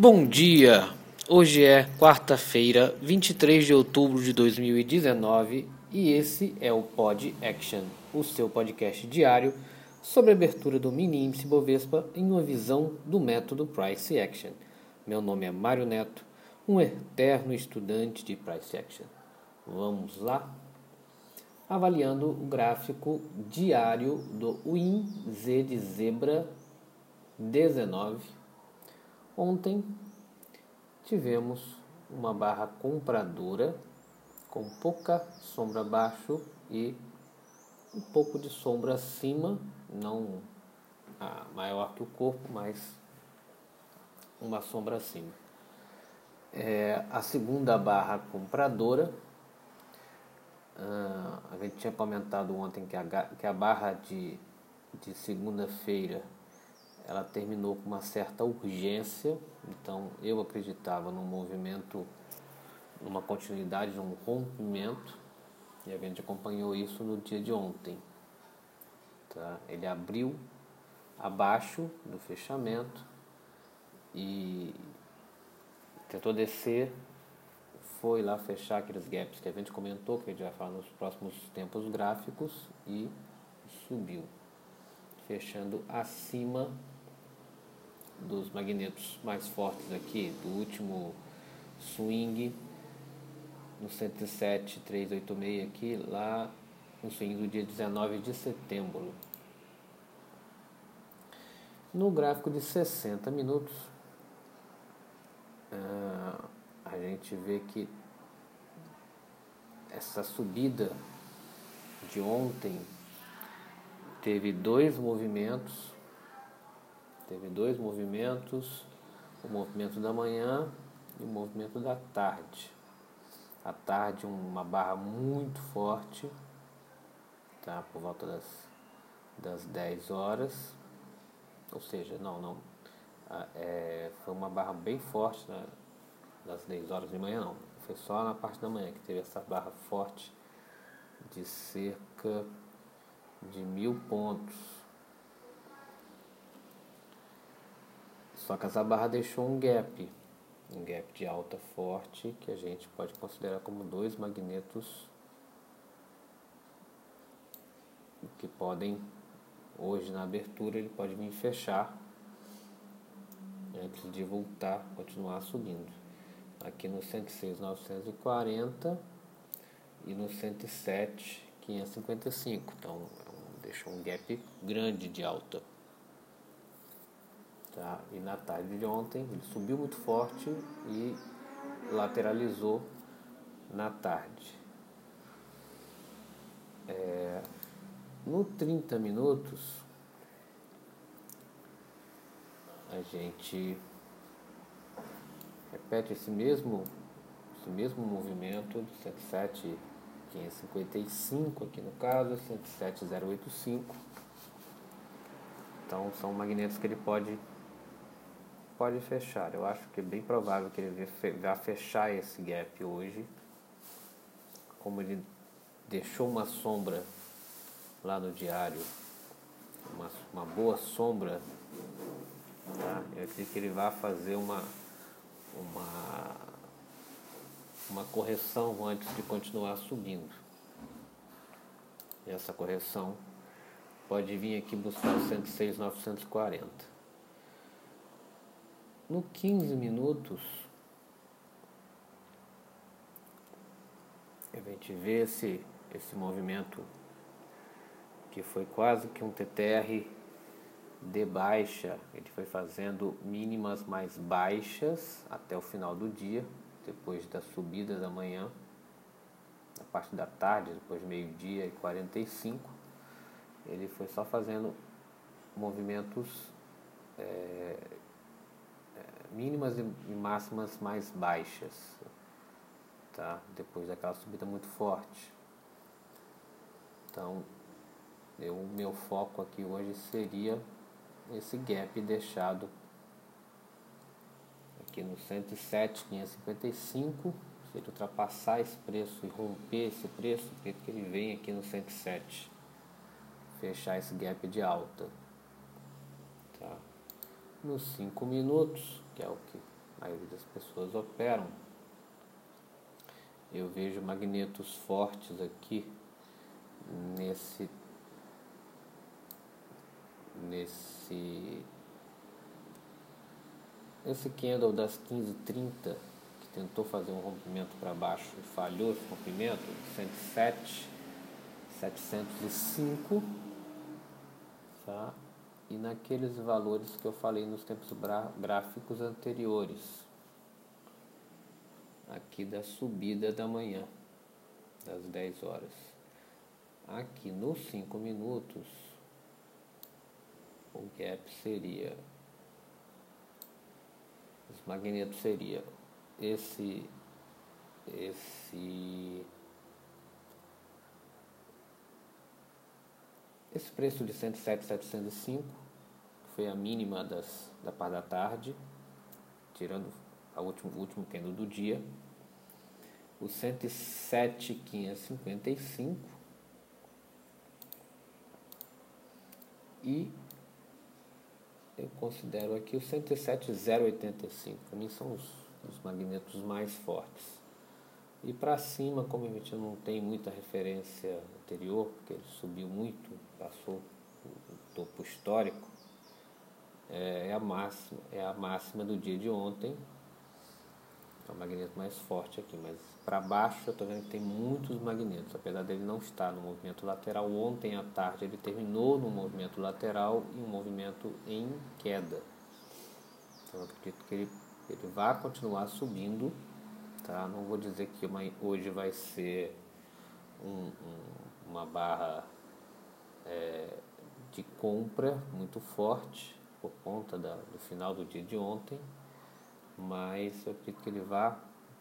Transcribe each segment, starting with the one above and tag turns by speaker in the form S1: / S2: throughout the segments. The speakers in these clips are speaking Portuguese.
S1: Bom dia! Hoje é quarta-feira, 23 de outubro de 2019 e esse é o Pod Action, o seu podcast diário sobre a abertura do mini índice Bovespa em uma visão do método Price Action. Meu nome é Mário Neto, um eterno estudante de Price Action. Vamos lá? Avaliando o gráfico diário do WIN Z de zebra 19 Ontem tivemos uma barra compradora com pouca sombra abaixo e um pouco de sombra acima, não maior que o corpo, mas uma sombra acima. É, a segunda barra compradora, uh, a gente tinha comentado ontem que a, que a barra de, de segunda-feira ela terminou com uma certa urgência, então eu acreditava num movimento, numa continuidade, num rompimento, e a gente acompanhou isso no dia de ontem. Tá? Ele abriu abaixo do fechamento e tentou descer, foi lá fechar aqueles gaps que a gente comentou, que a gente vai falar nos próximos tempos gráficos, e subiu, fechando acima dos magnetos mais fortes aqui, do último swing no 107.386 aqui, lá no swing do dia 19 de setembro. No gráfico de 60 minutos, uh, a gente vê que essa subida de ontem teve dois movimentos Teve dois movimentos, o movimento da manhã e o movimento da tarde. À tarde uma barra muito forte, tá? Por volta das, das 10 horas. Ou seja, não, não. É, foi uma barra bem forte né? das 10 horas de manhã não. Foi só na parte da manhã que teve essa barra forte de cerca de mil pontos Só que essa barra deixou um gap, um gap de alta forte que a gente pode considerar como dois magnetos que podem, hoje na abertura, ele pode vir fechar antes de voltar, continuar subindo. Aqui no 106,940 e no 107,555. Então, deixou um gap grande de alta. Tá? E na tarde de ontem ele subiu muito forte e lateralizou na tarde. É, no 30 minutos a gente repete esse mesmo, esse mesmo movimento do 107,555 aqui no caso, 107,085. Então são magnetos que ele pode pode fechar. Eu acho que é bem provável que ele vá fechar esse gap hoje. Como ele deixou uma sombra lá no diário, uma, uma boa sombra, tá? eu acredito que ele vai fazer uma, uma, uma correção antes de continuar subindo. E essa correção pode vir aqui buscar o 106,940. No 15 minutos, a gente vê esse, esse movimento que foi quase que um TTR de baixa. Ele foi fazendo mínimas mais baixas até o final do dia, depois da subida da manhã, na parte da tarde, depois meio-dia e 45. Ele foi só fazendo movimentos é, mínimas e máximas mais baixas, tá? Depois daquela subida muito forte. Então, o meu foco aqui hoje seria esse gap deixado aqui no 107,555. Se ele ultrapassar esse preço e romper esse preço, que ele vem aqui no 107. Fechar esse gap de alta. Tá? Nos 5 minutos, que é o que a maioria das pessoas operam. Eu vejo magnetos fortes aqui nesse nesse esse candle das 15:30 que tentou fazer um rompimento para baixo e falhou esse rompimento 107 705 tá? E naqueles valores que eu falei nos tempos gráficos anteriores aqui da subida da manhã das 10 horas. Aqui nos 5 minutos o gap seria os magnetos seria esse esse esse preço de 107,705 foi a mínima das, da par da tarde, tirando a último, o último candle do dia. O 107,555 e eu considero aqui o 107,085. Para mim são os, os magnetos mais fortes. E para cima, como a gente não tem muita referência anterior, porque ele subiu muito, passou o topo histórico, é a máxima, é a máxima do dia de ontem. É o magneto mais forte aqui, mas para baixo eu estou vendo que tem muitos magnetos, apesar dele não estar no movimento lateral. Ontem à tarde ele terminou no movimento lateral e um movimento em queda. Então eu acredito que ele, ele vai continuar subindo. Tá? Não vou dizer que uma, hoje vai ser um, um, uma barra é, de compra muito forte por conta da, do final do dia de ontem, mas eu acredito que ele vai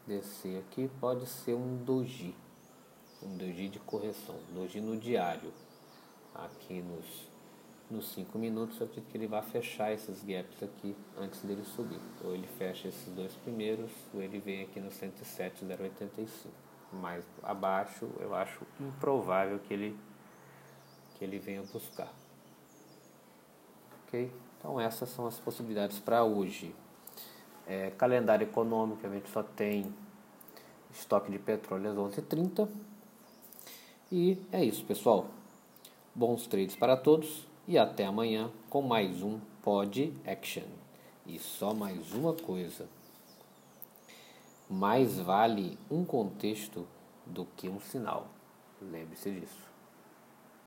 S1: descer aqui, pode ser um doji, um doji de correção, doji no diário, aqui nos nos 5 minutos eu acredito que ele vai fechar esses gaps aqui antes dele subir. Ou ele fecha esses dois primeiros, ou ele vem aqui no 107,085. Mais abaixo eu acho improvável que ele, que ele venha buscar. Ok? Então essas são as possibilidades para hoje. É, calendário econômico, a gente só tem estoque de petróleo às 11h30. E é isso, pessoal. Bons trades para todos e até amanhã com mais um Pod Action. E só mais uma coisa: mais vale um contexto do que um sinal. Lembre-se disso.